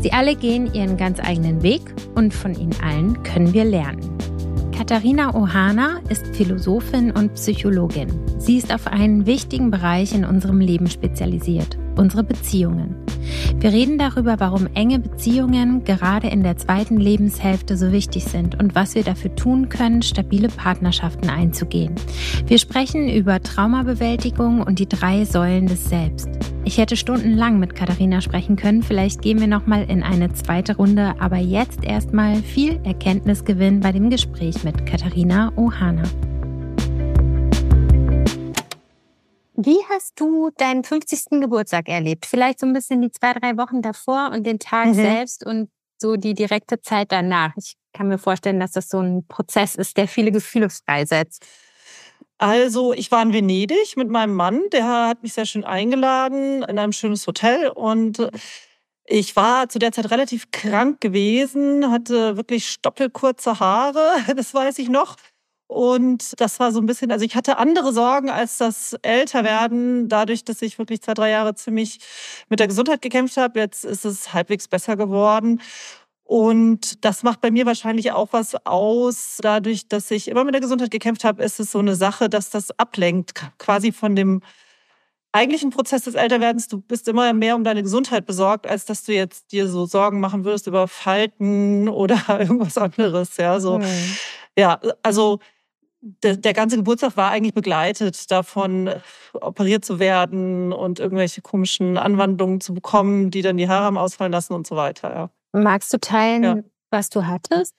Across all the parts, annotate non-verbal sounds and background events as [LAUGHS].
Sie alle gehen ihren ganz eigenen Weg und von ihnen allen können wir lernen. Katharina Ohana ist Philosophin und Psychologin. Sie ist auf einen wichtigen Bereich in unserem Leben spezialisiert, unsere Beziehungen. Wir reden darüber, warum enge Beziehungen gerade in der zweiten Lebenshälfte so wichtig sind und was wir dafür tun können, stabile Partnerschaften einzugehen. Wir sprechen über Traumabewältigung und die drei Säulen des Selbst. Ich hätte stundenlang mit Katharina sprechen können, vielleicht gehen wir nochmal in eine zweite Runde, aber jetzt erstmal viel Erkenntnisgewinn bei dem Gespräch mit Katharina Ohana. Wie hast du deinen 50. Geburtstag erlebt? Vielleicht so ein bisschen die zwei, drei Wochen davor und den Tag mhm. selbst und so die direkte Zeit danach. Ich kann mir vorstellen, dass das so ein Prozess ist, der viele Gefühle freisetzt. Also, ich war in Venedig mit meinem Mann, der hat mich sehr schön eingeladen in einem schönes Hotel und ich war zu der Zeit relativ krank gewesen, hatte wirklich stoppelkurze Haare, [LAUGHS] das weiß ich noch. Und das war so ein bisschen, also ich hatte andere Sorgen als das Älterwerden, dadurch, dass ich wirklich zwei, drei Jahre ziemlich mit der Gesundheit gekämpft habe. Jetzt ist es halbwegs besser geworden. Und das macht bei mir wahrscheinlich auch was aus. Dadurch, dass ich immer mit der Gesundheit gekämpft habe, ist es so eine Sache, dass das ablenkt, quasi von dem eigentlichen Prozess des Älterwerdens. Du bist immer mehr um deine Gesundheit besorgt, als dass du jetzt dir so Sorgen machen würdest über Falten [LAUGHS] oder irgendwas anderes. Ja, so. Mhm. Ja, also der, der, ganze Geburtstag war eigentlich begleitet davon, operiert zu werden und irgendwelche komischen Anwandlungen zu bekommen, die dann die Haare haben ausfallen lassen und so weiter. Ja. Magst du teilen, ja was du hattest?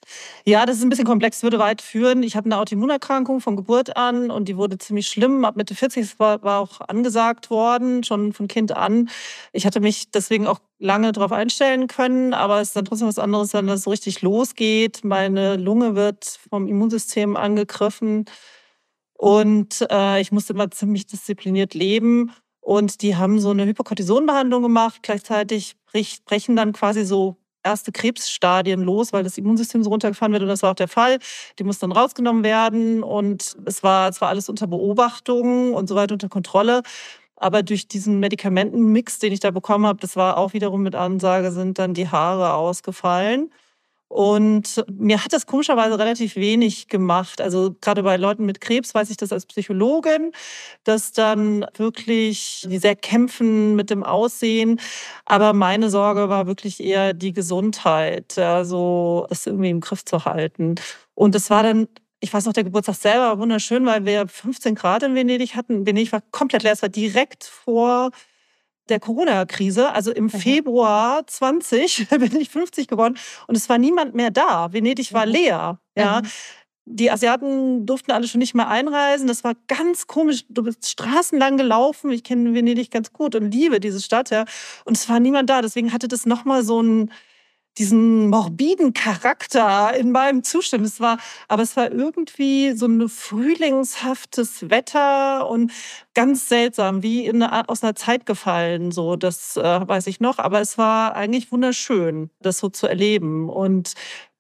Ja, das ist ein bisschen komplex, würde weit führen. Ich habe eine Autoimmunerkrankung von Geburt an und die wurde ziemlich schlimm. Ab Mitte 40 war, war auch angesagt worden, schon von Kind an. Ich hatte mich deswegen auch lange darauf einstellen können, aber es ist dann trotzdem was anderes, wenn das so richtig losgeht. Meine Lunge wird vom Immunsystem angegriffen und äh, ich musste immer ziemlich diszipliniert leben. Und die haben so eine Hyperkortisonbehandlung gemacht. Gleichzeitig brechen dann quasi so erste Krebsstadien los, weil das Immunsystem so runtergefahren wird. Und das war auch der Fall. Die musste dann rausgenommen werden. Und es war zwar alles unter Beobachtung und so weiter unter Kontrolle. Aber durch diesen Medikamentenmix, den ich da bekommen habe, das war auch wiederum mit Ansage, sind dann die Haare ausgefallen. Und mir hat das komischerweise relativ wenig gemacht. Also gerade bei Leuten mit Krebs weiß ich das als Psychologin, dass dann wirklich die sehr kämpfen mit dem Aussehen. Aber meine Sorge war wirklich eher die Gesundheit, also das irgendwie im Griff zu halten. Und es war dann ich weiß noch, der Geburtstag selber war wunderschön, weil wir 15 Grad in Venedig hatten. Venedig war komplett leer. Es war direkt vor der Corona-Krise, also im mhm. Februar 20 [LAUGHS] bin ich 50 geworden und es war niemand mehr da. Venedig war mhm. leer. Ja. Mhm. Die Asiaten durften alle schon nicht mehr einreisen. Das war ganz komisch. Du bist straßenlang gelaufen. Ich kenne Venedig ganz gut und liebe diese Stadt. Ja. Und es war niemand da. Deswegen hatte das nochmal so ein, diesen morbiden Charakter in meinem Zustand. Es war, aber es war irgendwie so ein frühlingshaftes Wetter und ganz seltsam, wie in aus einer Zeit gefallen. So, das äh, weiß ich noch. Aber es war eigentlich wunderschön, das so zu erleben. Und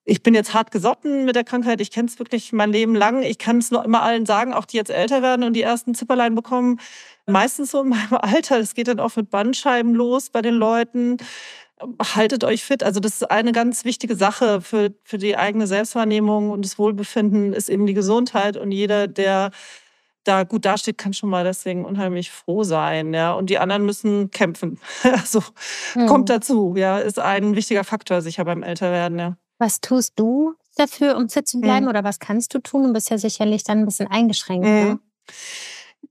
ich bin jetzt hart gesotten mit der Krankheit. Ich kenne es wirklich mein Leben lang. Ich kann es noch immer allen sagen, auch die jetzt älter werden und die ersten Zipperlein bekommen. Meistens so in meinem [LAUGHS] Alter. Es geht dann auch mit Bandscheiben los bei den Leuten haltet euch fit. Also das ist eine ganz wichtige Sache für, für die eigene Selbstwahrnehmung und das Wohlbefinden ist eben die Gesundheit. Und jeder, der da gut dasteht, kann schon mal deswegen unheimlich froh sein. Ja. Und die anderen müssen kämpfen. [LAUGHS] Also hm. kommt dazu, ja, ist ein wichtiger Faktor sicher beim Älterwerden. Ja. Was tust du dafür, um fit zu bleiben? Hm. Oder was kannst du tun? Du bist ja sicherlich dann ein bisschen eingeschränkt. Hm. Ne?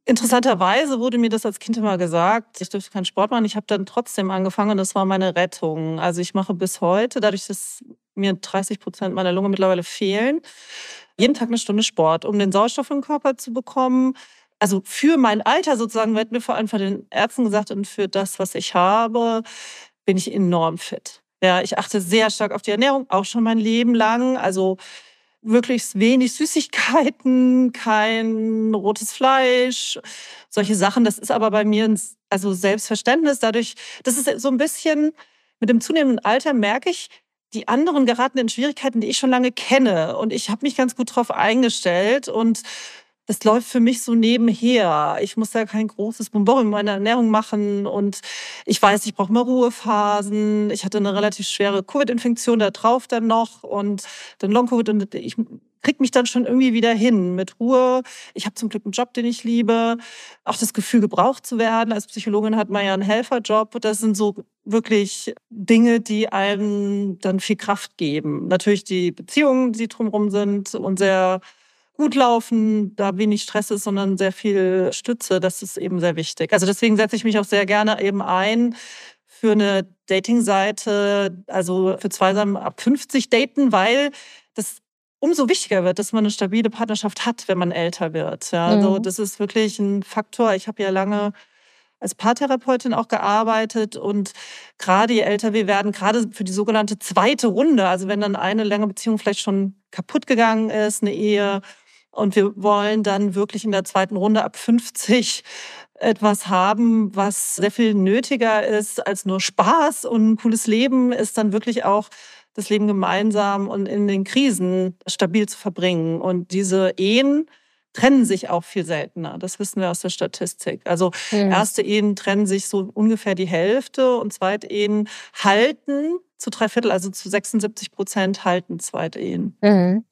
Interessanterweise wurde mir das als Kind immer gesagt, ich dürfte keinen Sport machen. Ich habe dann trotzdem angefangen und das war meine Rettung. Also ich mache bis heute, dadurch, dass mir 30 Prozent meiner Lunge mittlerweile fehlen, jeden Tag eine Stunde Sport, um den Sauerstoff im Körper zu bekommen. Also für mein Alter sozusagen wird mir vor allem von den Ärzten gesagt und für das, was ich habe, bin ich enorm fit. Ja, ich achte sehr stark auf die Ernährung, auch schon mein Leben lang. Also möglichst wenig Süßigkeiten, kein rotes Fleisch, solche Sachen. Das ist aber bei mir ein also Selbstverständnis. Dadurch, das ist so ein bisschen mit dem zunehmenden Alter merke ich, die anderen geraten in Schwierigkeiten, die ich schon lange kenne. Und ich habe mich ganz gut darauf eingestellt und das läuft für mich so nebenher. Ich muss da kein großes Bonbon in meiner Ernährung machen und ich weiß, ich brauche mal Ruhephasen. Ich hatte eine relativ schwere Covid-Infektion da drauf dann noch und dann Long-Covid und ich krieg mich dann schon irgendwie wieder hin mit Ruhe. Ich habe zum Glück einen Job, den ich liebe. Auch das Gefühl, gebraucht zu werden. Als Psychologin hat man ja einen Helferjob. Das sind so wirklich Dinge, die einem dann viel Kraft geben. Natürlich die Beziehungen, die drumherum sind und sehr gut laufen, da wenig Stress ist, sondern sehr viel Stütze. Das ist eben sehr wichtig. Also deswegen setze ich mich auch sehr gerne eben ein für eine Dating-Seite, also für Zweisam ab 50 daten, weil das umso wichtiger wird, dass man eine stabile Partnerschaft hat, wenn man älter wird. Ja, also mhm. das ist wirklich ein Faktor. Ich habe ja lange als Paartherapeutin auch gearbeitet und gerade je älter wir werden, gerade für die sogenannte zweite Runde, also wenn dann eine längere Beziehung vielleicht schon kaputt gegangen ist, eine Ehe, und wir wollen dann wirklich in der zweiten Runde ab 50 etwas haben, was sehr viel nötiger ist als nur Spaß und ein cooles Leben, ist dann wirklich auch das Leben gemeinsam und in den Krisen stabil zu verbringen. Und diese Ehen trennen sich auch viel seltener. Das wissen wir aus der Statistik. Also ja. erste Ehen trennen sich so ungefähr die Hälfte und zweite Ehen halten zu drei Viertel, also zu 76 Prozent halten zweite Ehen. Mhm.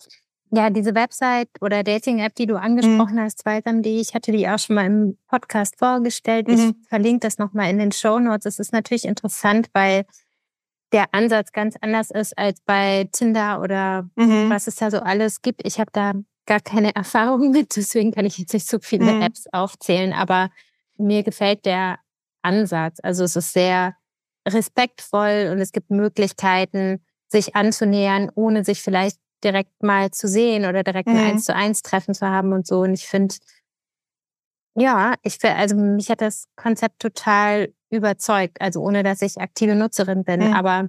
Ja, diese Website oder Dating-App, die du mhm. angesprochen mhm. hast, Zweisam.de, ich hatte die auch schon mal im Podcast vorgestellt. Mhm. Ich verlinke das nochmal in den Show Notes. Es ist natürlich interessant, weil der Ansatz ganz anders ist als bei Tinder oder mhm. was es da so alles gibt. Ich habe da gar keine [LAUGHS] Erfahrung mit, deswegen kann ich jetzt nicht so viele mhm. Apps aufzählen, aber mir gefällt der Ansatz. Also es ist sehr respektvoll und es gibt Möglichkeiten, sich anzunähern, ohne sich vielleicht direkt mal zu sehen oder direkt ein mhm. Eins zu eins Treffen zu haben und so. Und ich finde, ja, ich finde, also mich hat das Konzept total überzeugt, also ohne dass ich aktive Nutzerin bin, mhm. aber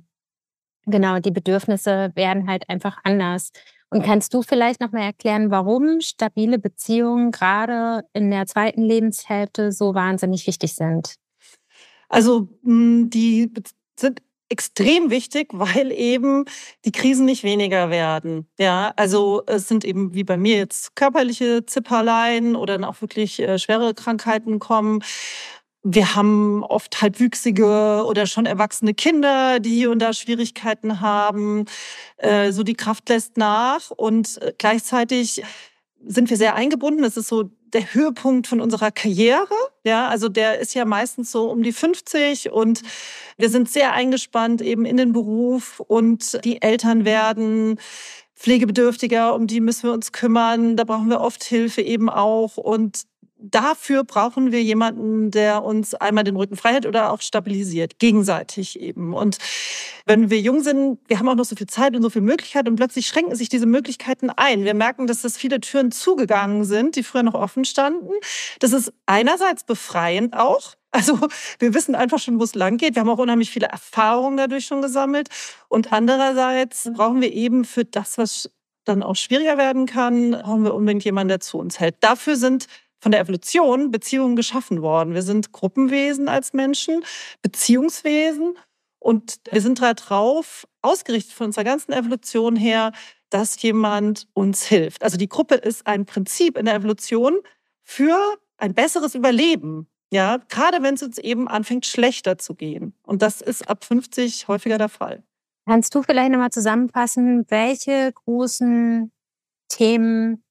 genau, die Bedürfnisse werden halt einfach anders. Und kannst du vielleicht nochmal erklären, warum stabile Beziehungen gerade in der zweiten Lebenshälfte so wahnsinnig wichtig sind? Also hm, die sind extrem wichtig, weil eben die Krisen nicht weniger werden. Ja, also es sind eben wie bei mir jetzt körperliche Zipperlein oder dann auch wirklich äh, schwere Krankheiten kommen. Wir haben oft halbwüchsige oder schon erwachsene Kinder, die hier und da Schwierigkeiten haben. Äh, so die Kraft lässt nach und äh, gleichzeitig sind wir sehr eingebunden. Es ist so der Höhepunkt von unserer Karriere. Ja, also der ist ja meistens so um die 50 und wir sind sehr eingespannt eben in den Beruf und die Eltern werden pflegebedürftiger, um die müssen wir uns kümmern. Da brauchen wir oft Hilfe eben auch und dafür brauchen wir jemanden, der uns einmal den Rücken frei hält oder auch stabilisiert, gegenseitig eben. Und wenn wir jung sind, wir haben auch noch so viel Zeit und so viel Möglichkeit und plötzlich schränken sich diese Möglichkeiten ein. Wir merken, dass das viele Türen zugegangen sind, die früher noch offen standen. Das ist einerseits befreiend auch. Also wir wissen einfach schon, wo es lang geht. Wir haben auch unheimlich viele Erfahrungen dadurch schon gesammelt. Und andererseits brauchen wir eben für das, was dann auch schwieriger werden kann, brauchen wir unbedingt jemanden, der zu uns hält. Dafür sind von der Evolution Beziehungen geschaffen worden. Wir sind Gruppenwesen als Menschen, Beziehungswesen und wir sind darauf ausgerichtet von unserer ganzen Evolution her, dass jemand uns hilft. Also die Gruppe ist ein Prinzip in der Evolution für ein besseres Überleben. Ja, gerade wenn es uns eben anfängt, schlechter zu gehen. Und das ist ab 50 häufiger der Fall. Kannst du vielleicht nochmal zusammenfassen, welche großen Themen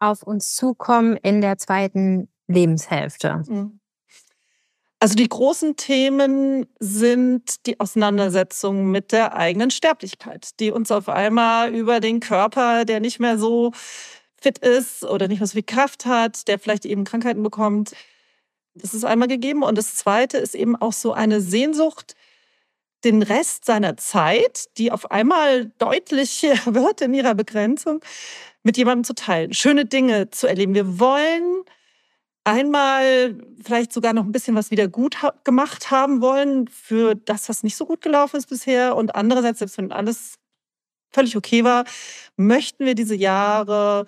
auf uns zukommen in der zweiten Lebenshälfte? Mhm. Also die großen Themen sind die Auseinandersetzung mit der eigenen Sterblichkeit, die uns auf einmal über den Körper, der nicht mehr so fit ist oder nicht mehr so viel Kraft hat, der vielleicht eben Krankheiten bekommt. Das ist einmal gegeben. Und das Zweite ist eben auch so eine Sehnsucht, den Rest seiner Zeit, die auf einmal deutlich [LAUGHS] wird in ihrer Begrenzung, mit jemandem zu teilen, schöne Dinge zu erleben. Wir wollen einmal vielleicht sogar noch ein bisschen was wieder gut gemacht haben wollen für das, was nicht so gut gelaufen ist bisher. Und andererseits, selbst wenn alles völlig okay war, möchten wir diese Jahre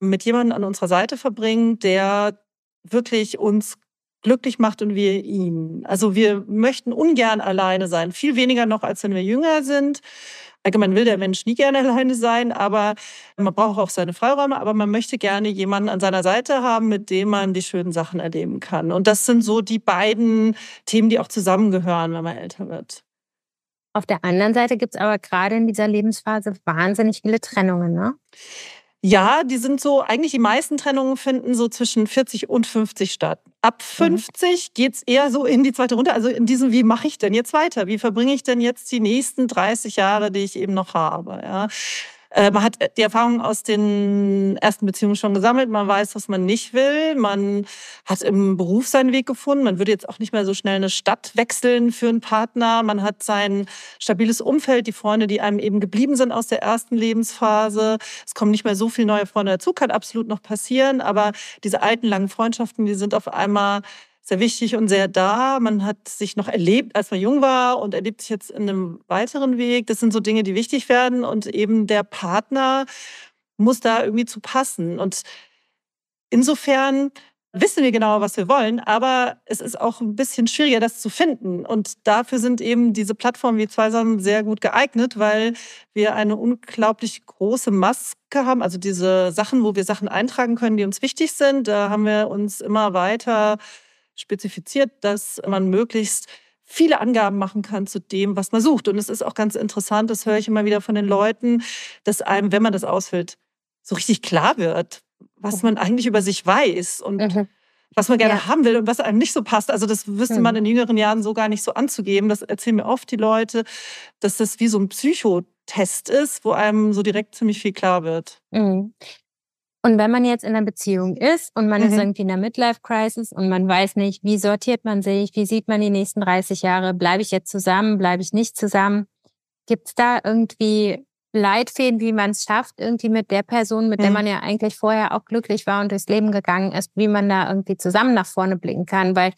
mit jemandem an unserer Seite verbringen, der wirklich uns glücklich macht und wir ihn. Also wir möchten ungern alleine sein, viel weniger noch, als wenn wir jünger sind. Allgemein will der Mensch nie gerne alleine sein, aber man braucht auch seine Freiräume, aber man möchte gerne jemanden an seiner Seite haben, mit dem man die schönen Sachen erleben kann. Und das sind so die beiden Themen, die auch zusammengehören, wenn man älter wird. Auf der anderen Seite gibt es aber gerade in dieser Lebensphase wahnsinnig viele Trennungen, ne? Ja, die sind so, eigentlich die meisten Trennungen finden so zwischen 40 und 50 statt. Ab 50 mhm. geht's eher so in die zweite Runde, also in diesem, wie mache ich denn jetzt weiter? Wie verbringe ich denn jetzt die nächsten 30 Jahre, die ich eben noch habe? Ja. Äh, man hat die Erfahrung aus den ersten Beziehungen schon gesammelt. Man weiß, was man nicht will. Man hat im Beruf seinen Weg gefunden. Man würde jetzt auch nicht mehr so schnell eine Stadt wechseln für einen Partner. Man hat sein stabiles Umfeld, die Freunde, die einem eben geblieben sind aus der ersten Lebensphase. Es kommen nicht mehr so viele neue Freunde dazu, kann absolut noch passieren. Aber diese alten, langen Freundschaften, die sind auf einmal sehr wichtig und sehr da. Man hat sich noch erlebt, als man jung war und erlebt sich jetzt in einem weiteren Weg. Das sind so Dinge, die wichtig werden und eben der Partner muss da irgendwie zu passen. Und insofern wissen wir genau, was wir wollen, aber es ist auch ein bisschen schwieriger, das zu finden. Und dafür sind eben diese Plattformen wie Zweisam sehr gut geeignet, weil wir eine unglaublich große Maske haben, also diese Sachen, wo wir Sachen eintragen können, die uns wichtig sind. Da haben wir uns immer weiter spezifiziert, dass man möglichst viele Angaben machen kann zu dem, was man sucht. Und es ist auch ganz interessant, das höre ich immer wieder von den Leuten, dass einem, wenn man das ausfüllt, so richtig klar wird, was man eigentlich über sich weiß und mhm. was man gerne ja. haben will und was einem nicht so passt. Also das wüsste mhm. man in jüngeren Jahren so gar nicht so anzugeben. Das erzählen mir oft die Leute, dass das wie so ein Psychotest ist, wo einem so direkt ziemlich viel klar wird. Mhm. Und wenn man jetzt in einer Beziehung ist und man mhm. ist irgendwie in einer Midlife-Crisis und man weiß nicht, wie sortiert man sich, wie sieht man die nächsten 30 Jahre, bleibe ich jetzt zusammen, bleibe ich nicht zusammen, gibt es da irgendwie Leitfäden, wie man es schafft, irgendwie mit der Person, mit mhm. der man ja eigentlich vorher auch glücklich war und durchs Leben gegangen ist, wie man da irgendwie zusammen nach vorne blicken kann, weil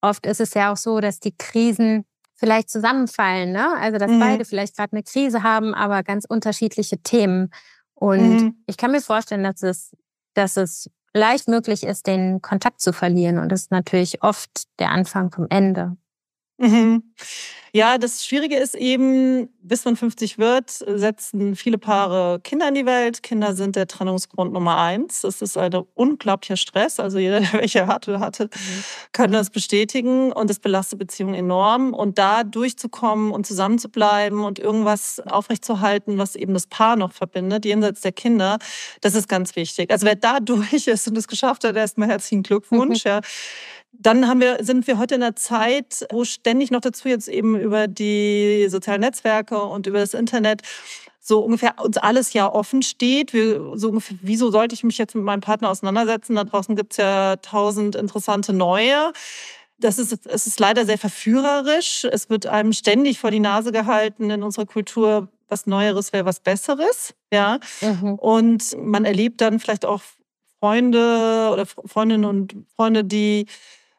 oft ist es ja auch so, dass die Krisen vielleicht zusammenfallen, ne? Also dass mhm. beide vielleicht gerade eine Krise haben, aber ganz unterschiedliche Themen. Und mhm. ich kann mir vorstellen, dass es, dass es leicht möglich ist, den Kontakt zu verlieren. Und das ist natürlich oft der Anfang vom Ende. Mhm. Ja, das Schwierige ist eben, bis man 50 wird, setzen viele Paare Kinder in die Welt. Kinder sind der Trennungsgrund Nummer eins. Das ist ein unglaublicher Stress. Also jeder, [LAUGHS] der welche hatte, hatte, mhm. kann das bestätigen. Und es belastet Beziehungen enorm. Und da durchzukommen und zusammen zu bleiben und irgendwas aufrechtzuerhalten, was eben das Paar noch verbindet, jenseits der Kinder, das ist ganz wichtig. Also wer da [LAUGHS] durch ist und es geschafft hat, erstmal herzlichen Glückwunsch. Mhm. [LAUGHS] Ja. Dann haben wir, sind wir heute in einer Zeit, wo ständig noch dazu jetzt eben über die sozialen Netzwerke und über das Internet so ungefähr uns alles ja offen steht. Wir, so ungefähr, wieso sollte ich mich jetzt mit meinem Partner auseinandersetzen? Da draußen gibt's ja tausend interessante neue. Das ist, es ist leider sehr verführerisch. Es wird einem ständig vor die Nase gehalten in unserer Kultur, was Neueres wäre was Besseres. Ja. Mhm. Und man erlebt dann vielleicht auch Freunde oder Freundinnen und Freunde, die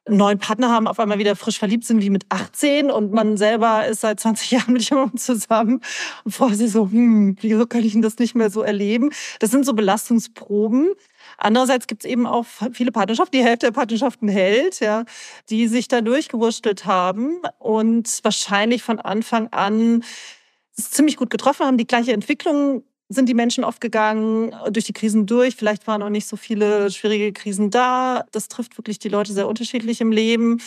neuen Partner haben, auf einmal wieder frisch verliebt sind wie mit 18 und man selber ist seit 20 [LAUGHS] Jahren mit jemandem zusammen und vorher sich so, hm, wieso kann ich denn das nicht mehr so erleben? Das sind so Belastungsproben. Andererseits gibt es eben auch viele Partnerschaften, die Hälfte der Partnerschaften hält, ja, die sich da durchgewurstelt haben und wahrscheinlich von Anfang an ziemlich gut getroffen haben, die gleiche Entwicklung sind die Menschen oft gegangen durch die Krisen durch. Vielleicht waren auch nicht so viele schwierige Krisen da. Das trifft wirklich die Leute sehr unterschiedlich im Leben.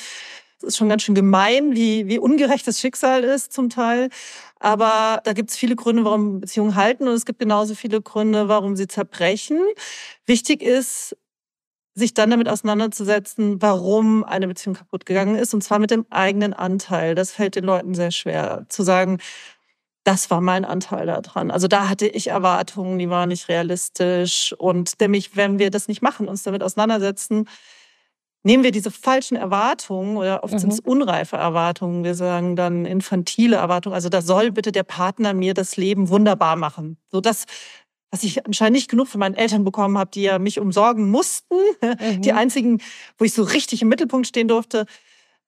Es ist schon ganz schön gemein, wie, wie ungerecht das Schicksal ist zum Teil. Aber da gibt es viele Gründe, warum Beziehungen halten und es gibt genauso viele Gründe, warum sie zerbrechen. Wichtig ist, sich dann damit auseinanderzusetzen, warum eine Beziehung kaputt gegangen ist, und zwar mit dem eigenen Anteil. Das fällt den Leuten sehr schwer zu sagen, das war mein Anteil daran. Also da hatte ich Erwartungen, die waren nicht realistisch. Und nämlich, wenn wir das nicht machen, uns damit auseinandersetzen, nehmen wir diese falschen Erwartungen oder oft mhm. sind es unreife Erwartungen, wir sagen dann infantile Erwartungen. Also da soll bitte der Partner mir das Leben wunderbar machen. So das, was ich anscheinend nicht genug von meinen Eltern bekommen habe, die ja mich umsorgen mussten. [LAUGHS] Mhm. Die einzigen, wo ich so richtig im Mittelpunkt stehen durfte.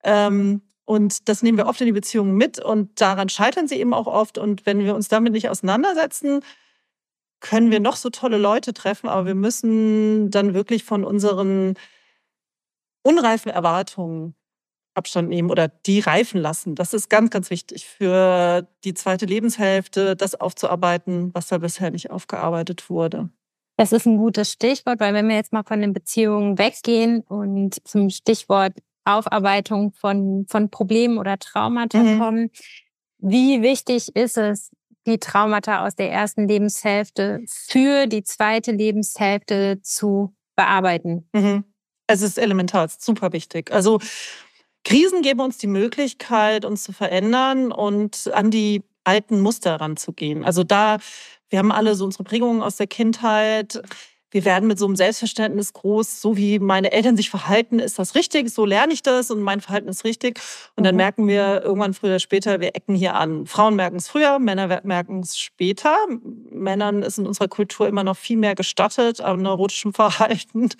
Ähm, und das nehmen wir oft in die Beziehungen mit und daran scheitern sie eben auch oft. Und wenn wir uns damit nicht auseinandersetzen, können wir noch so tolle Leute treffen, aber wir müssen dann wirklich von unseren unreifen Erwartungen Abstand nehmen oder die reifen lassen. Das ist ganz, ganz wichtig für die zweite Lebenshälfte, das aufzuarbeiten, was da bisher nicht aufgearbeitet wurde. Das ist ein gutes Stichwort, weil wenn wir jetzt mal von den Beziehungen weggehen und zum Stichwort Aufarbeitung von, von Problemen oder Traumata mhm. kommen. Wie wichtig ist es, die Traumata aus der ersten Lebenshälfte für die zweite Lebenshälfte zu bearbeiten? Mhm. Es ist elementar, es ist super wichtig. Also Krisen geben uns die Möglichkeit, uns zu verändern und an die alten Muster ranzugehen. Also da, wir haben alle so unsere Prägungen aus der Kindheit wir werden mit so einem Selbstverständnis groß, so wie meine Eltern sich verhalten, ist das richtig, so lerne ich das und mein Verhalten ist richtig. Und dann mhm. merken wir irgendwann früher oder später, wir ecken hier an. Frauen merken es früher, Männer merken es später. Männern ist in unserer Kultur immer noch viel mehr gestattet am neurotischen [LAUGHS] Verhalten,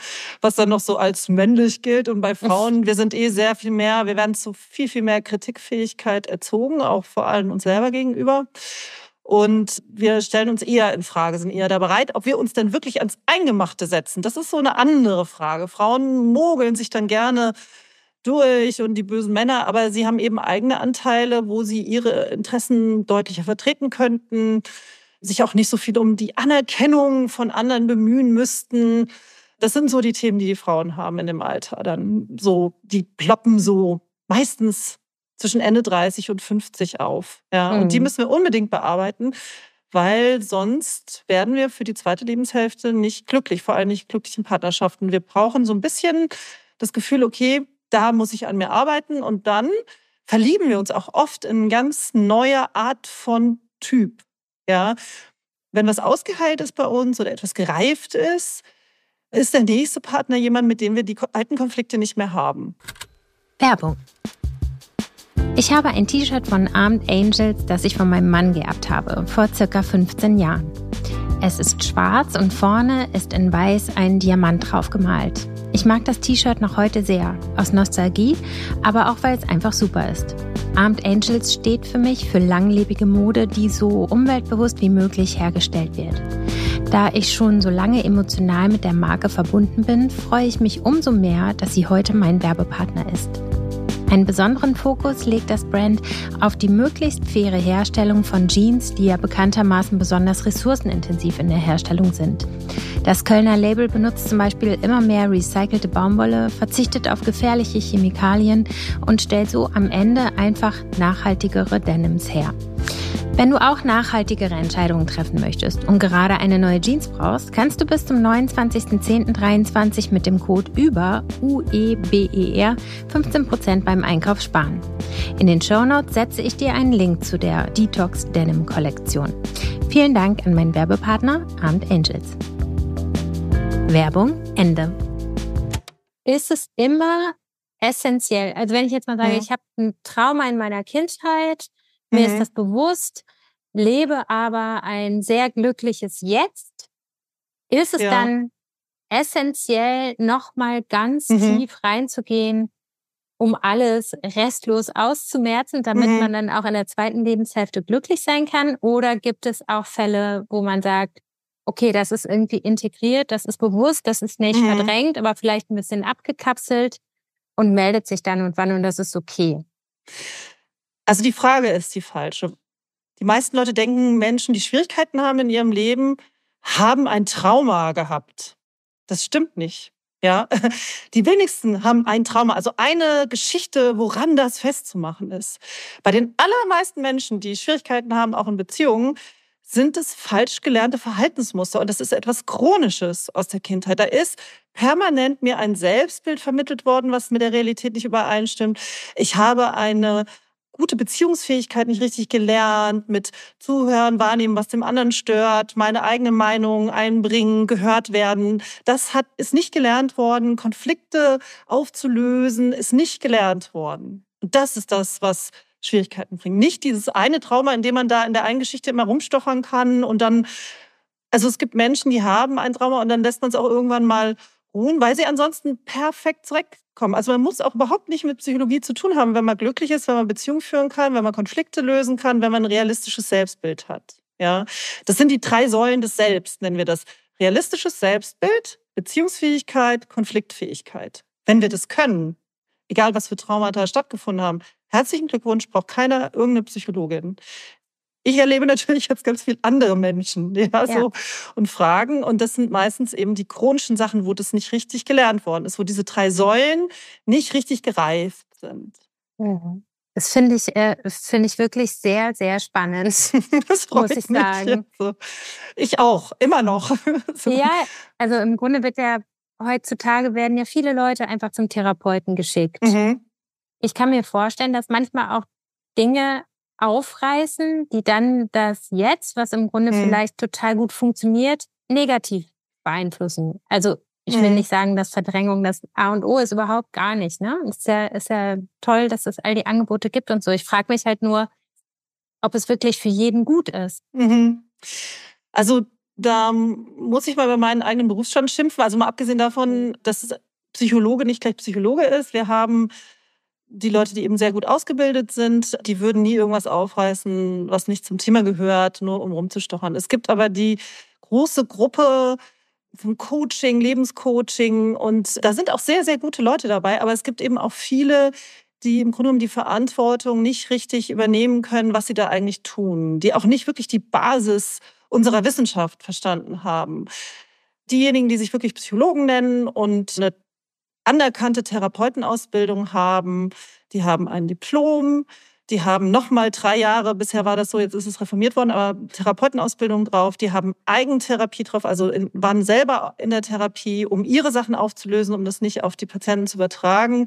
was dann noch so als männlich gilt. Und bei Frauen, wir sind eh sehr viel mehr, wir werden zu viel, viel mehr Kritikfähigkeit erzogen, auch vor allem uns selber gegenüber. Und wir stellen uns eher in Frage, sind eher da bereit, ob wir uns denn wirklich ans Eingemachte setzen. Das ist so eine andere Frage. Frauen mogeln sich dann gerne durch und die bösen Männer, aber sie haben eben eigene Anteile, wo sie ihre Interessen deutlicher vertreten könnten, sich auch nicht so viel um die Anerkennung von anderen bemühen müssten. Das sind so die Themen, die die Frauen haben in dem Alter. Dann so, die ploppen so meistens zwischen Ende 30 und 50 auf. Ja, mhm. und die mhm. müssen wir unbedingt bearbeiten, weil sonst werden wir für die zweite Lebenshälfte nicht glücklich, vor allem nicht glücklich in Partnerschaften. Wir brauchen so ein bisschen das Gefühl, okay, da muss ich an mir arbeiten und dann verlieben wir uns auch oft in eine ganz neue Art von Typ. Ja, wenn was ausgeheilt ist bei uns oder etwas gereift ist, ist der nächste Partner jemand, mit dem wir die alten Konflikte nicht mehr haben. Werbung. Ich habe ein T-Shirt von Armed Angels, das ich von meinem Mann geerbt habe, vor circa 15 Jahren. Es ist schwarz und vorne ist in weiß ein Diamant drauf gemalt. Ich mag das T-Shirt noch heute sehr, aus Nostalgie, aber auch weil es einfach super ist. Armed Angels steht für mich für langlebige Mode, die so umweltbewusst wie möglich hergestellt wird. Da ich schon so lange emotional mit der Marke verbunden bin, freue ich mich umso mehr, dass sie heute mein Werbepartner ist. Einen besonderen Fokus legt das Brand auf die möglichst faire Herstellung von Jeans, die ja bekanntermaßen besonders ressourcenintensiv in der Herstellung sind. Das Kölner Label benutzt zum Beispiel immer mehr recycelte Baumwolle, verzichtet auf gefährliche Chemikalien und stellt so am Ende einfach nachhaltigere Denims her. Wenn du auch nachhaltigere Entscheidungen treffen möchtest und gerade eine neue Jeans brauchst, kannst du bis zum 29.10.23 mit dem Code über UEBER 15% beim Einkauf sparen. In den Show Notes setze ich dir einen Link zu der Detox Denim Kollektion. Vielen Dank an meinen Werbepartner Armed Angels. Werbung Ende. Ist es immer essentiell? Also wenn ich jetzt mal sage, ja. ich habe ein Trauma in meiner Kindheit, mir mhm. ist das bewusst, lebe aber ein sehr glückliches Jetzt. Ist es ja. dann essentiell, nochmal ganz mhm. tief reinzugehen, um alles restlos auszumerzen, damit mhm. man dann auch in der zweiten Lebenshälfte glücklich sein kann? Oder gibt es auch Fälle, wo man sagt, okay, das ist irgendwie integriert, das ist bewusst, das ist nicht mhm. verdrängt, aber vielleicht ein bisschen abgekapselt und meldet sich dann und wann und das ist okay? Also die Frage ist die falsche. Die meisten Leute denken, Menschen, die Schwierigkeiten haben in ihrem Leben, haben ein Trauma gehabt. Das stimmt nicht. Ja, [LAUGHS] die wenigsten haben ein Trauma, also eine Geschichte, woran das festzumachen ist. Bei den allermeisten Menschen, die Schwierigkeiten haben, auch in Beziehungen, sind es falsch gelernte Verhaltensmuster. Und das ist etwas Chronisches aus der Kindheit. Da ist permanent mir ein Selbstbild vermittelt worden, was mit der Realität nicht übereinstimmt. Ich habe eine gute Beziehungsfähigkeit nicht richtig gelernt, mit Zuhören, wahrnehmen, was dem anderen stört, meine eigene Meinung einbringen, gehört werden. Das hat, ist nicht gelernt worden. Konflikte aufzulösen ist nicht gelernt worden. Und das ist das, was Schwierigkeiten bringt. Nicht dieses eine Trauma, in dem man da in der einen Geschichte immer rumstochern kann und dann, also es gibt Menschen, die haben ein Trauma und dann lässt man es auch irgendwann mal ruhen, weil sie ansonsten perfekt zurückkommen. Also man muss auch überhaupt nicht mit Psychologie zu tun haben, wenn man glücklich ist, wenn man Beziehungen führen kann, wenn man Konflikte lösen kann, wenn man ein realistisches Selbstbild hat. Ja, das sind die drei Säulen des Selbst, nennen wir das. Realistisches Selbstbild, Beziehungsfähigkeit, Konfliktfähigkeit. Wenn wir das können, egal was für Traumata stattgefunden haben, herzlichen Glückwunsch, braucht keiner irgendeine Psychologin ich erlebe natürlich jetzt ganz viele andere Menschen, ja, ja. So, und Fragen. Und das sind meistens eben die chronischen Sachen, wo das nicht richtig gelernt worden ist, wo diese drei Säulen nicht richtig gereift sind. Mhm. Das finde ich, äh, finde ich wirklich sehr, sehr spannend. [LAUGHS] das muss ich sagen. So. Ich auch, immer noch. [LAUGHS] so. Ja, also im Grunde wird ja heutzutage werden ja viele Leute einfach zum Therapeuten geschickt. Mhm. Ich kann mir vorstellen, dass manchmal auch Dinge aufreißen, die dann das Jetzt, was im Grunde mhm. vielleicht total gut funktioniert, negativ beeinflussen. Also ich will mhm. nicht sagen, dass Verdrängung das A und O ist, überhaupt gar nicht. Ne? Ist ja, ist ja toll, dass es all die Angebote gibt und so. Ich frage mich halt nur, ob es wirklich für jeden gut ist. Mhm. Also da muss ich mal bei meinen eigenen Berufsstand schimpfen. Also mal abgesehen davon, dass Psychologe nicht gleich Psychologe ist. Wir haben die Leute, die eben sehr gut ausgebildet sind, die würden nie irgendwas aufreißen, was nicht zum Thema gehört, nur um rumzustochern. Es gibt aber die große Gruppe vom Coaching, Lebenscoaching und da sind auch sehr, sehr gute Leute dabei, aber es gibt eben auch viele, die im Grunde genommen die Verantwortung nicht richtig übernehmen können, was sie da eigentlich tun, die auch nicht wirklich die Basis unserer Wissenschaft verstanden haben. Diejenigen, die sich wirklich Psychologen nennen und eine anerkannte Therapeutenausbildung haben, die haben ein Diplom, die haben nochmal drei Jahre, bisher war das so, jetzt ist es reformiert worden, aber Therapeutenausbildung drauf, die haben Eigentherapie drauf, also waren selber in der Therapie, um ihre Sachen aufzulösen, um das nicht auf die Patienten zu übertragen.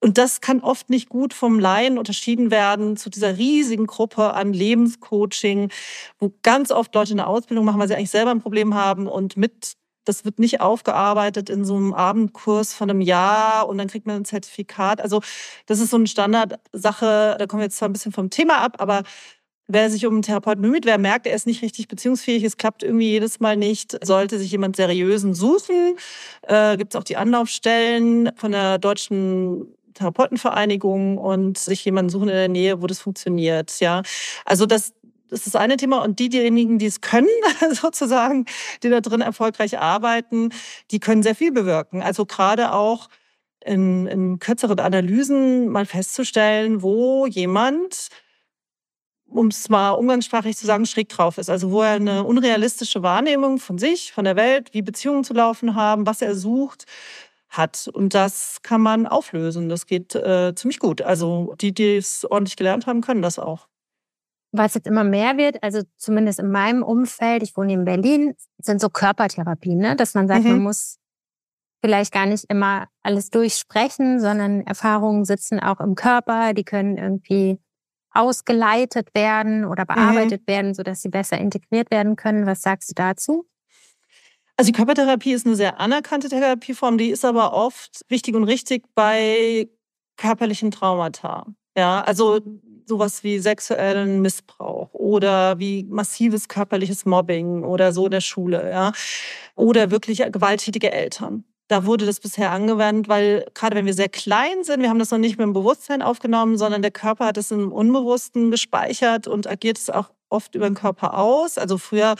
Und das kann oft nicht gut vom Laien unterschieden werden zu dieser riesigen Gruppe an Lebenscoaching, wo ganz oft Leute eine Ausbildung machen, weil sie eigentlich selber ein Problem haben und mit das wird nicht aufgearbeitet in so einem Abendkurs von einem Jahr und dann kriegt man ein Zertifikat. Also das ist so eine Standardsache, da kommen wir jetzt zwar ein bisschen vom Thema ab, aber wer sich um einen Therapeuten bemüht, wer merkt, er ist nicht richtig beziehungsfähig, es klappt irgendwie jedes Mal nicht, sollte sich jemand Seriösen suchen. Äh, Gibt es auch die Anlaufstellen von der deutschen Therapeutenvereinigung und sich jemanden suchen in der Nähe, wo das funktioniert. Ja, also das das ist das eine Thema. Und die, diejenigen, die es können, [LAUGHS] sozusagen, die da drin erfolgreich arbeiten, die können sehr viel bewirken. Also gerade auch in, in kürzeren Analysen mal festzustellen, wo jemand um es mal umgangssprachlich zu sagen, schräg drauf ist. Also wo er eine unrealistische Wahrnehmung von sich, von der Welt, wie Beziehungen zu laufen haben, was er sucht, hat. Und das kann man auflösen. Das geht äh, ziemlich gut. Also die, die es ordentlich gelernt haben, können das auch was jetzt immer mehr wird, also zumindest in meinem Umfeld, ich wohne in Berlin, sind so Körpertherapien, ne? dass man sagt, mhm. man muss vielleicht gar nicht immer alles durchsprechen, sondern Erfahrungen sitzen auch im Körper, die können irgendwie ausgeleitet werden oder mhm. bearbeitet mhm. werden, sodass sie besser integriert werden können. Was sagst du dazu? Also die Körpertherapie ist eine sehr anerkannte Therapieform, die ist aber oft wichtig und richtig bei körperlichen Traumata. Ja, also sowas wie sexuellen Missbrauch oder wie massives körperliches Mobbing oder so in der Schule, ja. Oder wirklich gewalttätige Eltern. Da wurde das bisher angewendet, weil gerade wenn wir sehr klein sind, wir haben das noch nicht mit dem Bewusstsein aufgenommen, sondern der Körper hat es im Unbewussten gespeichert und agiert es auch oft über den Körper aus. Also früher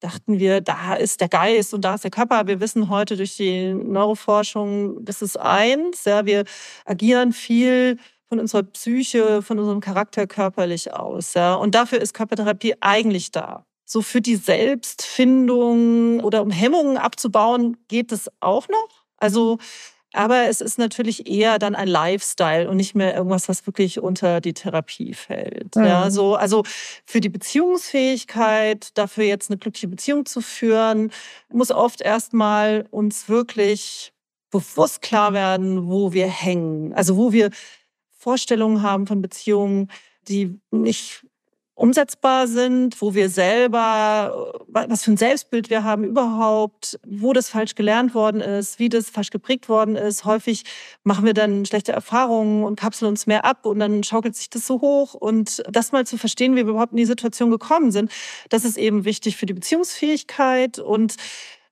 dachten wir, da ist der Geist und da ist der Körper. Wir wissen heute durch die Neuroforschung, das ist eins. Ja, wir agieren viel von unserer Psyche, von unserem Charakter körperlich aus. Ja? Und dafür ist Körpertherapie eigentlich da. So für die Selbstfindung oder um Hemmungen abzubauen, geht es auch noch. Also, aber es ist natürlich eher dann ein Lifestyle und nicht mehr irgendwas, was wirklich unter die Therapie fällt. Mhm. Ja, so, also für die Beziehungsfähigkeit, dafür jetzt eine glückliche Beziehung zu führen, muss oft erstmal uns wirklich bewusst klar werden, wo wir hängen. Also wo wir Vorstellungen haben von Beziehungen, die nicht umsetzbar sind, wo wir selber, was für ein Selbstbild wir haben überhaupt, wo das falsch gelernt worden ist, wie das falsch geprägt worden ist. Häufig machen wir dann schlechte Erfahrungen und kapseln uns mehr ab und dann schaukelt sich das so hoch. Und das mal zu verstehen, wie wir überhaupt in die Situation gekommen sind, das ist eben wichtig für die Beziehungsfähigkeit und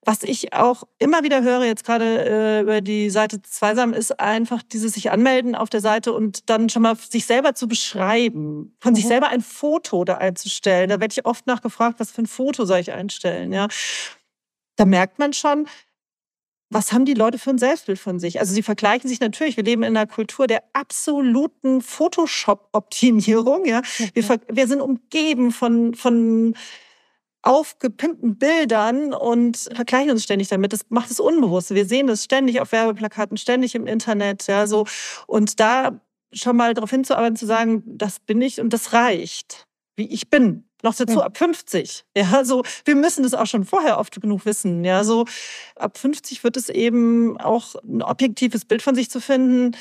was ich auch immer wieder höre, jetzt gerade äh, über die Seite Zweisam, ist einfach dieses sich anmelden auf der Seite und dann schon mal sich selber zu beschreiben, von mhm. sich selber ein Foto da einzustellen. Da werde ich oft nachgefragt, was für ein Foto soll ich einstellen, ja. Da merkt man schon, was haben die Leute für ein Selbstbild von sich? Also sie vergleichen sich natürlich. Wir leben in einer Kultur der absoluten Photoshop-Optimierung. Ja, wir, wir sind umgeben von von aufgepimpten Bildern und vergleichen uns ständig damit. Das macht es unbewusst. Wir sehen das ständig auf Werbeplakaten, ständig im Internet, ja, so. Und da schon mal darauf hinzuarbeiten, zu sagen, das bin ich und das reicht, wie ich bin. Noch dazu ja. ab 50. Ja, so, wir müssen das auch schon vorher oft genug wissen. Ja, so, ab 50 wird es eben auch ein objektives Bild von sich zu finden,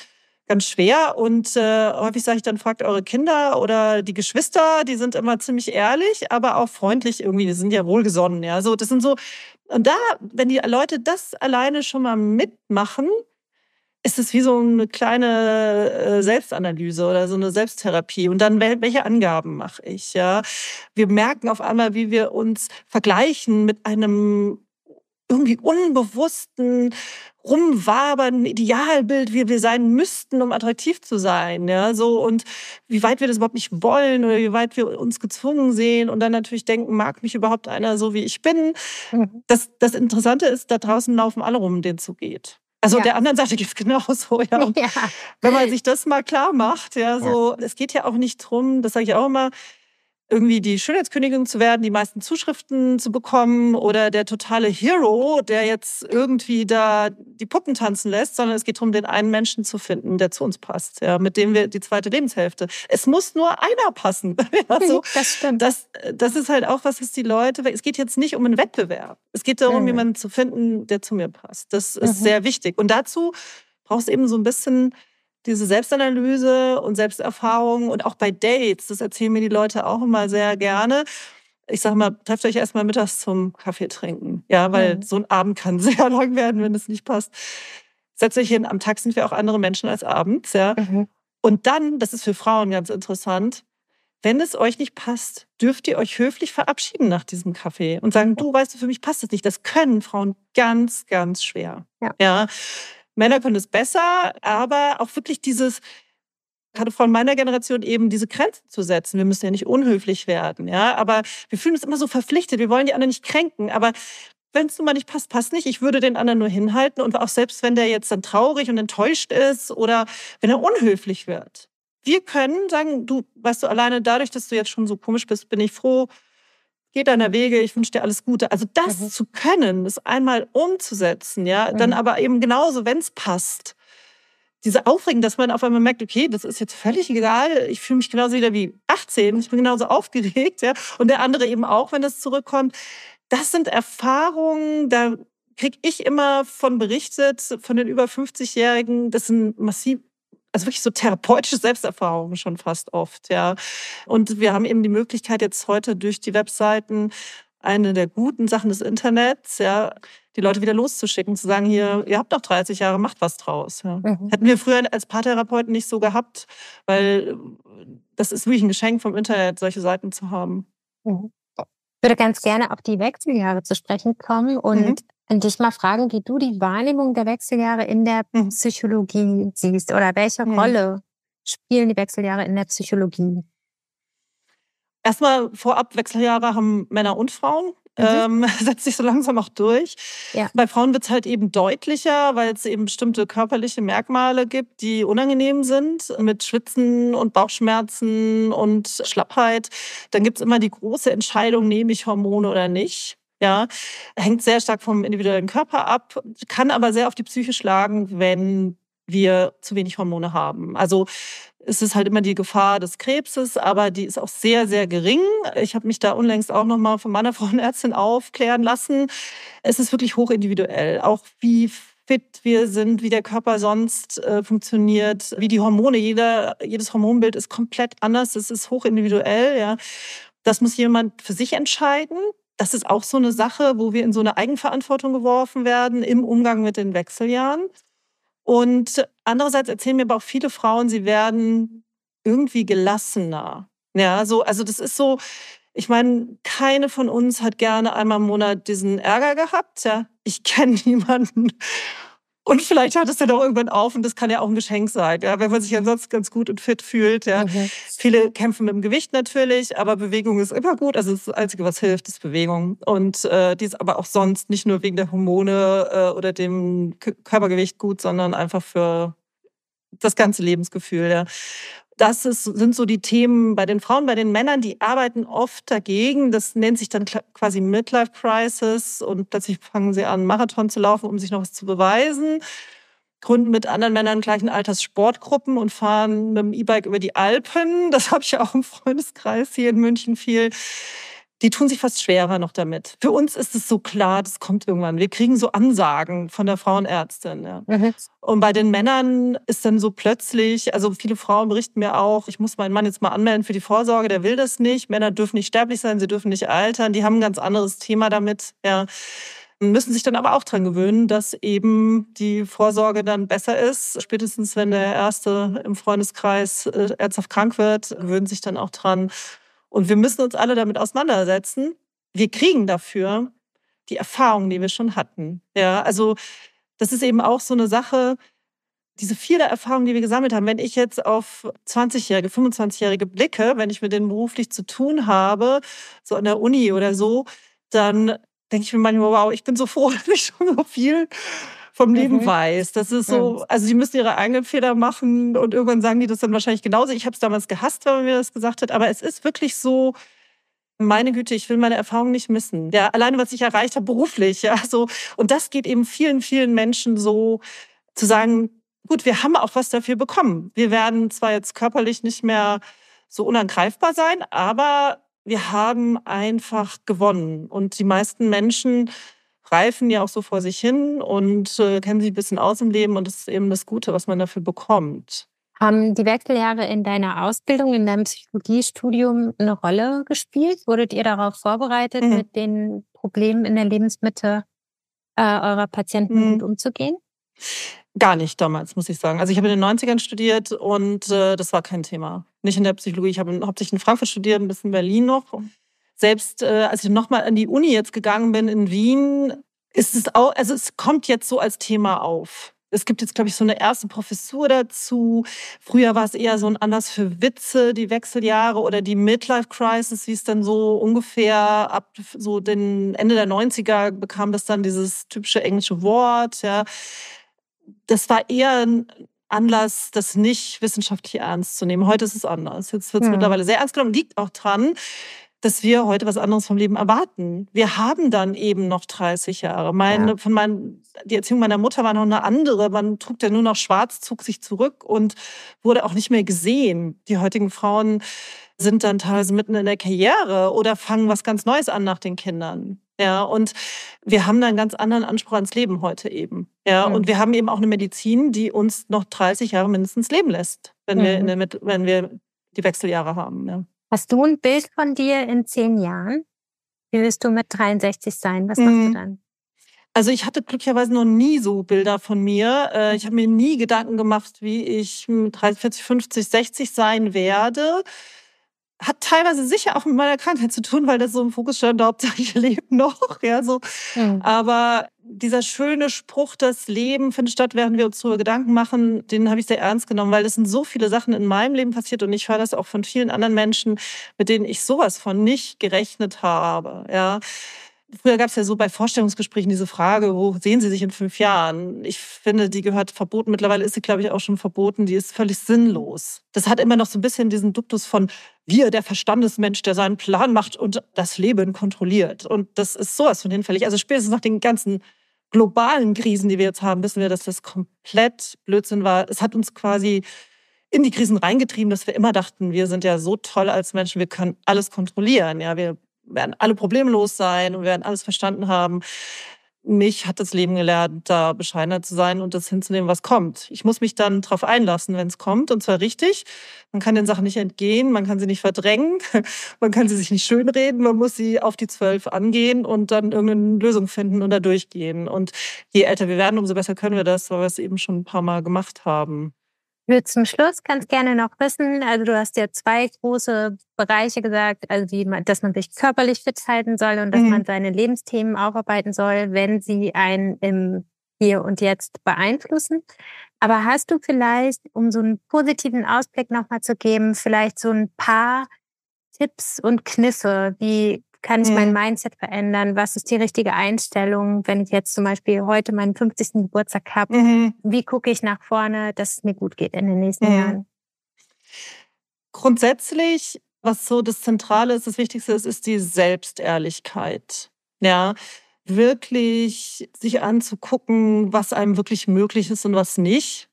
ganz schwer. Und äh, häufig sage ich dann, fragt eure Kinder oder die Geschwister, die sind immer ziemlich ehrlich, aber auch freundlich irgendwie, die sind ja wohlgesonnen. Ja, so, das sind so, und da, wenn die Leute das alleine schon mal mitmachen, ist es wie so eine kleine äh, Selbstanalyse oder so eine Selbsttherapie. Und dann, welche Angaben mache ich? Ja, wir merken auf einmal, wie wir uns vergleichen mit einem irgendwie unbewussten rumwabern, Idealbild, wie wir sein müssten, um attraktiv zu sein, ja, so und wie weit wir das überhaupt nicht wollen oder wie weit wir uns gezwungen sehen und dann natürlich denken, mag mich überhaupt einer so wie ich bin. Mhm. Das, das Interessante ist, da draußen laufen alle rum, denen es so geht. Also ja. der anderen Seite [LAUGHS] gibt es genauso, ja. [LAUGHS] ja. Wenn man sich das mal klar macht, ja, so, ja. es geht ja auch nicht drum, das sage ich auch immer, irgendwie die Schönheitskönigin zu werden, die meisten Zuschriften zu bekommen oder der totale Hero, der jetzt irgendwie da die Puppen tanzen lässt, sondern es geht darum, den einen Menschen zu finden, der zu uns passt, ja, mit dem wir die zweite Lebenshälfte. Es muss nur einer passen. [LAUGHS] also, das stimmt. Das, das ist halt auch was, was die Leute, es geht jetzt nicht um einen Wettbewerb. Es geht darum, mhm. jemanden zu finden, der zu mir passt. Das ist mhm. sehr wichtig. Und dazu brauchst du eben so ein bisschen diese Selbstanalyse und Selbsterfahrung und auch bei Dates, das erzählen mir die Leute auch immer sehr gerne. Ich sage mal, trefft euch erstmal mittags zum Kaffee trinken. Ja, weil mhm. so ein Abend kann [LAUGHS] sehr lang werden, wenn es nicht passt. Setzt euch hin, am Tag sind wir auch andere Menschen als abends, ja. Mhm. Und dann, das ist für Frauen ganz interessant, wenn es euch nicht passt, dürft ihr euch höflich verabschieden nach diesem Kaffee und sagen, du weißt du, für mich passt das nicht. Das können Frauen ganz, ganz schwer. Ja. ja. Männer können es besser, aber auch wirklich dieses, gerade von meiner Generation eben diese Grenzen zu setzen. Wir müssen ja nicht unhöflich werden, ja, aber wir fühlen uns immer so verpflichtet. Wir wollen die anderen nicht kränken, aber wenn es nun mal nicht passt, passt nicht. Ich würde den anderen nur hinhalten und auch selbst wenn der jetzt dann traurig und enttäuscht ist oder wenn er unhöflich wird. Wir können sagen, du, weißt du, alleine dadurch, dass du jetzt schon so komisch bist, bin ich froh, geh deiner Wege, ich wünsche dir alles Gute. Also das mhm. zu können, das einmal umzusetzen, ja, mhm. dann aber eben genauso, wenn es passt. Diese Aufregung, dass man auf einmal merkt, okay, das ist jetzt völlig egal, ich fühle mich genauso wieder wie 18, ich bin genauso [LAUGHS] aufgeregt, ja, und der andere eben auch, wenn das zurückkommt. Das sind Erfahrungen, da kriege ich immer von berichtet, von den über 50-Jährigen, das sind massiv also wirklich so therapeutische Selbsterfahrungen schon fast oft, ja. Und wir haben eben die Möglichkeit jetzt heute durch die Webseiten eine der guten Sachen des Internets, ja, die Leute wieder loszuschicken, zu sagen, hier, ihr habt noch 30 Jahre, macht was draus. Ja. Mhm. Hätten wir früher als Paartherapeuten nicht so gehabt, weil das ist wirklich ein Geschenk vom Internet, solche Seiten zu haben. Mhm. Ich würde ganz gerne auf die Wechseljahre zu sprechen kommen und mhm und dich mal fragen, wie du die Wahrnehmung der Wechseljahre in der mhm. Psychologie siehst oder welche mhm. Rolle spielen die Wechseljahre in der Psychologie? Erstmal vorab, Wechseljahre haben Männer und Frauen. Mhm. Ähm, [LAUGHS] setzt sich so langsam auch durch. Ja. Bei Frauen wird es halt eben deutlicher, weil es eben bestimmte körperliche Merkmale gibt, die unangenehm sind, mit Schwitzen und Bauchschmerzen und Schlappheit. Dann gibt es immer die große Entscheidung, nehme ich Hormone oder nicht. Ja, hängt sehr stark vom individuellen Körper ab, kann aber sehr auf die Psyche schlagen, wenn wir zu wenig Hormone haben. Also es ist halt immer die Gefahr des Krebses, aber die ist auch sehr, sehr gering. Ich habe mich da unlängst auch nochmal von meiner [LAUGHS] Frauenärztin aufklären lassen. Es ist wirklich hochindividuell. Auch wie fit wir sind, wie der Körper sonst äh, funktioniert, wie die Hormone. Jeder, jedes Hormonbild ist komplett anders. Es ist hochindividuell. Ja. Das muss jemand für sich entscheiden. Das ist auch so eine Sache, wo wir in so eine Eigenverantwortung geworfen werden im Umgang mit den Wechseljahren. Und andererseits erzählen mir aber auch viele Frauen, sie werden irgendwie gelassener. Ja, so, also das ist so, ich meine, keine von uns hat gerne einmal im Monat diesen Ärger gehabt. Ja, ich [LAUGHS] kenne niemanden. Und vielleicht hört es ja doch irgendwann auf und das kann ja auch ein Geschenk sein, ja, wenn man sich ansonsten ganz gut und fit fühlt. Ja. Mhm. Viele kämpfen mit dem Gewicht natürlich, aber Bewegung ist immer gut. Also das Einzige, was hilft, ist Bewegung. Und äh, die ist aber auch sonst nicht nur wegen der Hormone äh, oder dem Körpergewicht gut, sondern einfach für das ganze Lebensgefühl. Ja das ist, sind so die Themen bei den Frauen. Bei den Männern, die arbeiten oft dagegen. Das nennt sich dann quasi Midlife Crisis und plötzlich fangen sie an, Marathon zu laufen, um sich noch was zu beweisen. Gründen mit anderen Männern gleichen Alters Sportgruppen und fahren mit dem E-Bike über die Alpen. Das [LAUGHS] habe ich ja auch im Freundeskreis hier in München viel die tun sich fast schwerer noch damit. Für uns ist es so klar, das kommt irgendwann. Wir kriegen so Ansagen von der Frauenärztin. Ja. Mhm. Und bei den Männern ist dann so plötzlich, also viele Frauen berichten mir auch, ich muss meinen Mann jetzt mal anmelden für die Vorsorge, der will das nicht. Männer dürfen nicht sterblich sein, sie dürfen nicht altern. Die haben ein ganz anderes Thema damit. Ja. Müssen sich dann aber auch dran gewöhnen, dass eben die Vorsorge dann besser ist. Spätestens wenn der Erste im Freundeskreis äh, ernsthaft krank wird, gewöhnen sich dann auch dran und wir müssen uns alle damit auseinandersetzen. Wir kriegen dafür die Erfahrungen, die wir schon hatten. Ja, also das ist eben auch so eine Sache, diese viele Erfahrungen, die wir gesammelt haben, wenn ich jetzt auf 20-Jährige, 25-Jährige blicke, wenn ich mit denen beruflich zu tun habe, so an der Uni oder so, dann denke ich mir manchmal, wow, ich bin so froh, [LAUGHS] dass ich schon so viel vom Leben mhm. weiß. Das ist so, also die müssen ihre eigenen Fehler machen und irgendwann sagen die das dann wahrscheinlich genauso. Ich habe es damals gehasst, wenn man mir das gesagt hat, aber es ist wirklich so, meine Güte, ich will meine Erfahrung nicht missen. Ja, alleine was ich erreicht habe beruflich, ja, so und das geht eben vielen, vielen Menschen so zu sagen, gut, wir haben auch was dafür bekommen. Wir werden zwar jetzt körperlich nicht mehr so unangreifbar sein, aber wir haben einfach gewonnen und die meisten Menschen reifen ja auch so vor sich hin und äh, kennen sich ein bisschen aus im Leben und das ist eben das Gute, was man dafür bekommt. Haben die Wechseljahre in deiner Ausbildung, in deinem Psychologiestudium eine Rolle gespielt? Wurdet ihr darauf vorbereitet, mhm. mit den Problemen in der Lebensmitte äh, eurer Patienten mhm. gut umzugehen? Gar nicht damals, muss ich sagen. Also ich habe in den 90ern studiert und äh, das war kein Thema. Nicht in der Psychologie. Ich habe hauptsächlich in Frankfurt studiert, ein bisschen in Berlin noch selbst äh, als ich nochmal an die Uni jetzt gegangen bin in Wien, ist es auch, also es kommt jetzt so als Thema auf. Es gibt jetzt, glaube ich, so eine erste Professur dazu. Früher war es eher so ein Anlass für Witze, die Wechseljahre oder die Midlife Crisis, wie es dann so ungefähr ab so den Ende der 90er bekam das dann dieses typische englische Wort. Ja. Das war eher ein Anlass, das nicht wissenschaftlich ernst zu nehmen. Heute ist es anders. Jetzt wird es hm. mittlerweile sehr ernst genommen, liegt auch dran, dass wir heute was anderes vom Leben erwarten. Wir haben dann eben noch 30 Jahre. Meine, ja. von meinen, die Erziehung meiner Mutter war noch eine andere. Man trug ja nur noch schwarz, zog sich zurück und wurde auch nicht mehr gesehen. Die heutigen Frauen sind dann teilweise mitten in der Karriere oder fangen was ganz Neues an nach den Kindern. Ja, und wir haben da einen ganz anderen Anspruch ans Leben heute eben. Ja, mhm. und wir haben eben auch eine Medizin, die uns noch 30 Jahre mindestens leben lässt, wenn mhm. wir in der, wenn wir die Wechseljahre haben. Ja. Hast du ein Bild von dir in zehn Jahren? Wie wirst du mit 63 sein? Was machst mhm. du dann? Also ich hatte glücklicherweise noch nie so Bilder von mir. Äh, ich habe mir nie Gedanken gemacht, wie ich 30, 40, 50, 60 sein werde. Hat teilweise sicher auch mit meiner Krankheit zu tun, weil das so im Fokus stand, Hauptsache ich lebe noch. [LAUGHS] Ja, so. Mhm. Aber dieser schöne Spruch, das Leben findet statt, während wir uns darüber Gedanken machen, den habe ich sehr ernst genommen, weil es sind so viele Sachen in meinem Leben passiert und ich höre das auch von vielen anderen Menschen, mit denen ich sowas von nicht gerechnet habe. Ja. Früher gab es ja so bei Vorstellungsgesprächen diese Frage, wo sehen Sie sich in fünf Jahren? Ich finde, die gehört verboten. Mittlerweile ist sie, glaube ich, auch schon verboten. Die ist völlig sinnlos. Das hat immer noch so ein bisschen diesen Duktus von wir, der Verstandesmensch, der seinen Plan macht und das Leben kontrolliert. Und das ist sowas von hinfällig. Also spätestens nach den ganzen globalen Krisen, die wir jetzt haben, wissen wir, dass das komplett Blödsinn war. Es hat uns quasi in die Krisen reingetrieben, dass wir immer dachten, wir sind ja so toll als Menschen, wir können alles kontrollieren. Ja, wir werden alle problemlos sein und werden alles verstanden haben. mich hat das Leben gelernt, da bescheidener zu sein und das hinzunehmen, was kommt. Ich muss mich dann darauf einlassen, wenn es kommt, und zwar richtig. Man kann den Sachen nicht entgehen, man kann sie nicht verdrängen, [LAUGHS] man kann sie sich nicht schönreden, man muss sie auf die Zwölf angehen und dann irgendeine Lösung finden und da durchgehen. Und je älter wir werden, umso besser können wir das, weil wir es eben schon ein paar Mal gemacht haben. Ich würde zum Schluss ganz gerne noch wissen, also du hast ja zwei große Bereiche gesagt, also wie man, dass man sich körperlich fit halten soll und dass mhm. man seine Lebensthemen aufarbeiten soll, wenn sie einen im Hier und Jetzt beeinflussen. Aber hast du vielleicht, um so einen positiven Ausblick nochmal zu geben, vielleicht so ein paar Tipps und Kniffe, wie kann ich mein mhm. Mindset verändern? Was ist die richtige Einstellung, wenn ich jetzt zum Beispiel heute meinen 50. Geburtstag habe? Mhm. Wie gucke ich nach vorne, dass es mir gut geht in den nächsten mhm. Jahren? Grundsätzlich, was so das Zentrale ist, das Wichtigste ist, ist die Selbstehrlichkeit. Ja, wirklich sich anzugucken, was einem wirklich möglich ist und was nicht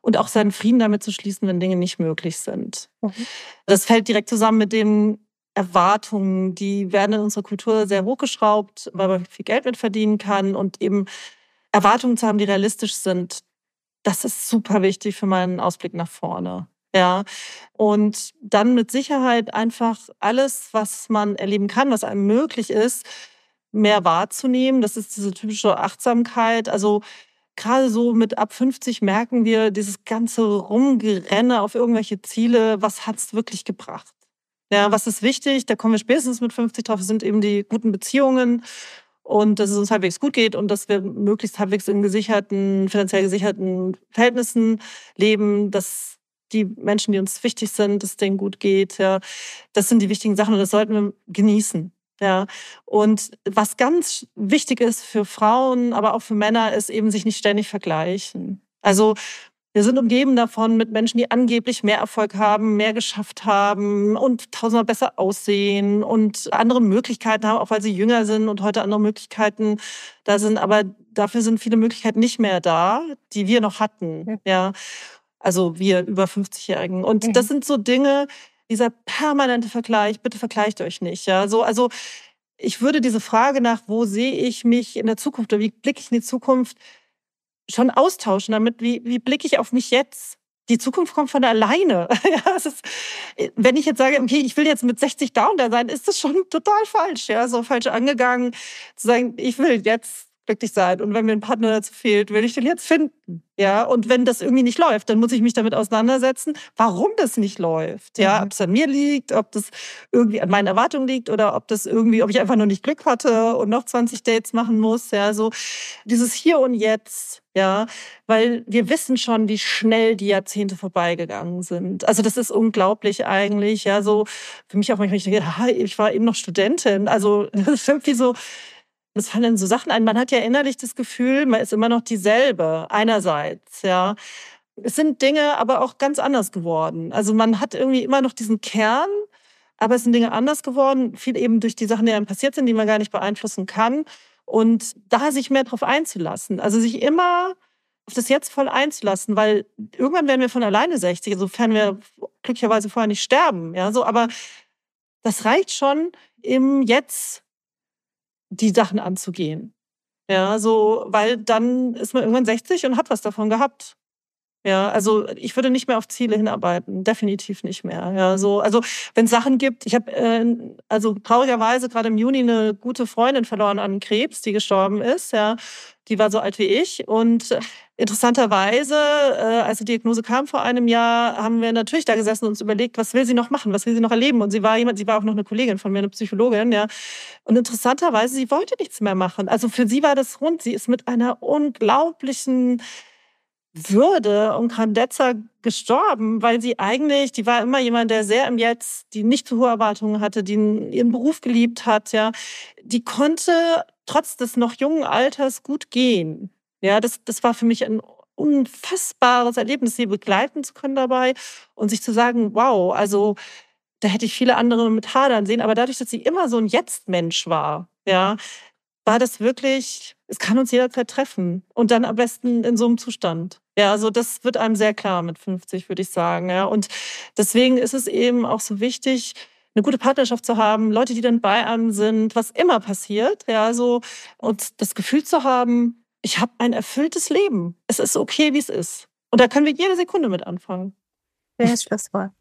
und auch seinen Frieden damit zu schließen, wenn Dinge nicht möglich sind. Mhm. Das fällt direkt zusammen mit dem Erwartungen, die werden in unserer Kultur sehr hochgeschraubt, weil man viel Geld mit verdienen kann und eben Erwartungen zu haben, die realistisch sind. Das ist super wichtig für meinen Ausblick nach vorne. Ja, und dann mit Sicherheit einfach alles, was man erleben kann, was einem möglich ist, mehr wahrzunehmen. Das ist diese typische Achtsamkeit. Also gerade so mit ab 50 merken wir dieses ganze Rumgerenne auf irgendwelche Ziele. Was hat's wirklich gebracht? Ja, was ist wichtig? Da kommen wir spätestens mit 50 drauf, sind eben die guten Beziehungen und dass es uns halbwegs gut geht und dass wir möglichst halbwegs in gesicherten, finanziell gesicherten Verhältnissen leben, dass die Menschen, die uns wichtig sind, dass es denen gut geht. Ja, das sind die wichtigen Sachen und das sollten wir genießen. Ja, und was ganz wichtig ist für Frauen, aber auch für Männer, ist eben sich nicht ständig vergleichen. Also wir sind umgeben davon mit Menschen, die angeblich mehr Erfolg haben, mehr geschafft haben und tausendmal besser aussehen und andere Möglichkeiten haben, auch weil sie jünger sind und heute andere Möglichkeiten da sind. Aber dafür sind viele Möglichkeiten nicht mehr da, die wir noch hatten. Ja. Also wir über 50-Jährigen. Und mhm. das sind so Dinge, dieser permanente Vergleich, bitte vergleicht euch nicht. Ja. So, also ich würde diese Frage nach, wo sehe ich mich in der Zukunft oder wie blicke ich in die Zukunft, schon austauschen damit, wie, wie blicke ich auf mich jetzt? Die Zukunft kommt von alleine. [LAUGHS] ja, ist, wenn ich jetzt sage, okay, ich will jetzt mit 60 down da sein, ist das schon total falsch. Ja, so falsch angegangen, zu sagen, ich will jetzt glücklich sein. Und wenn mir ein Partner dazu fehlt, will ich den jetzt finden. Ja, und wenn das irgendwie nicht läuft, dann muss ich mich damit auseinandersetzen, warum das nicht läuft. Ja, mhm. ob es an mir liegt, ob das irgendwie an meinen Erwartungen liegt oder ob das irgendwie, ob ich einfach nur nicht Glück hatte und noch 20 Dates machen muss. Ja, so dieses Hier und Jetzt. Ja, weil wir wissen schon, wie schnell die Jahrzehnte vorbeigegangen sind. Also das ist unglaublich eigentlich. Ja, so für mich auch manchmal, ich denke, ich war eben noch Studentin. Also [LAUGHS] das ist irgendwie so, es fallen so Sachen ein. Man hat ja innerlich das Gefühl, man ist immer noch dieselbe. Einerseits, ja. Es sind Dinge aber auch ganz anders geworden. Also man hat irgendwie immer noch diesen Kern, aber es sind Dinge anders geworden. Viel eben durch die Sachen, die einem passiert sind, die man gar nicht beeinflussen kann. Und da sich mehr drauf einzulassen. Also sich immer auf das Jetzt voll einzulassen, weil irgendwann werden wir von alleine 60, sofern wir glücklicherweise vorher nicht sterben. Ja, so, aber das reicht schon, im Jetzt die Sachen anzugehen. Ja, so, weil dann ist man irgendwann 60 und hat was davon gehabt. Ja, also ich würde nicht mehr auf Ziele hinarbeiten, definitiv nicht mehr. Ja, so, also wenn Sachen gibt, ich habe äh, also traurigerweise gerade im Juni eine gute Freundin verloren an Krebs, die gestorben ist. Ja, die war so alt wie ich und interessanterweise, äh, als die Diagnose kam vor einem Jahr, haben wir natürlich da gesessen und uns überlegt, was will sie noch machen, was will sie noch erleben? Und sie war jemand, sie war auch noch eine Kollegin von mir, eine Psychologin, ja. Und interessanterweise, sie wollte nichts mehr machen. Also für sie war das rund. Sie ist mit einer unglaublichen würde und Grandezza gestorben, weil sie eigentlich, die war immer jemand, der sehr im Jetzt, die nicht zu hohe Erwartungen hatte, die ihren Beruf geliebt hat, ja. Die konnte trotz des noch jungen Alters gut gehen. Ja, das, das war für mich ein unfassbares Erlebnis, sie begleiten zu können dabei und sich zu sagen, wow, also da hätte ich viele andere mit hadern sehen, aber dadurch, dass sie immer so ein Jetzt-Mensch war, ja, war das wirklich, es kann uns jederzeit treffen und dann am besten in so einem Zustand. Ja, also das wird einem sehr klar mit 50, würde ich sagen. Ja, und deswegen ist es eben auch so wichtig, eine gute Partnerschaft zu haben, Leute, die dann bei einem sind, was immer passiert, ja, so und das Gefühl zu haben, ich habe ein erfülltes Leben. Es ist okay, wie es ist. Und da können wir jede Sekunde mit anfangen. Schönes Schlusswort.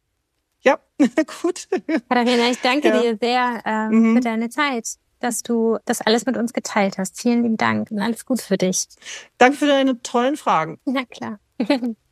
Ja, [LAUGHS] gut. Katharina, ich danke ja. dir sehr ähm, mhm. für deine Zeit, dass du das alles mit uns geteilt hast. Vielen lieben Dank und alles Gute für dich. Danke für deine tollen Fragen. Na klar. [LAUGHS]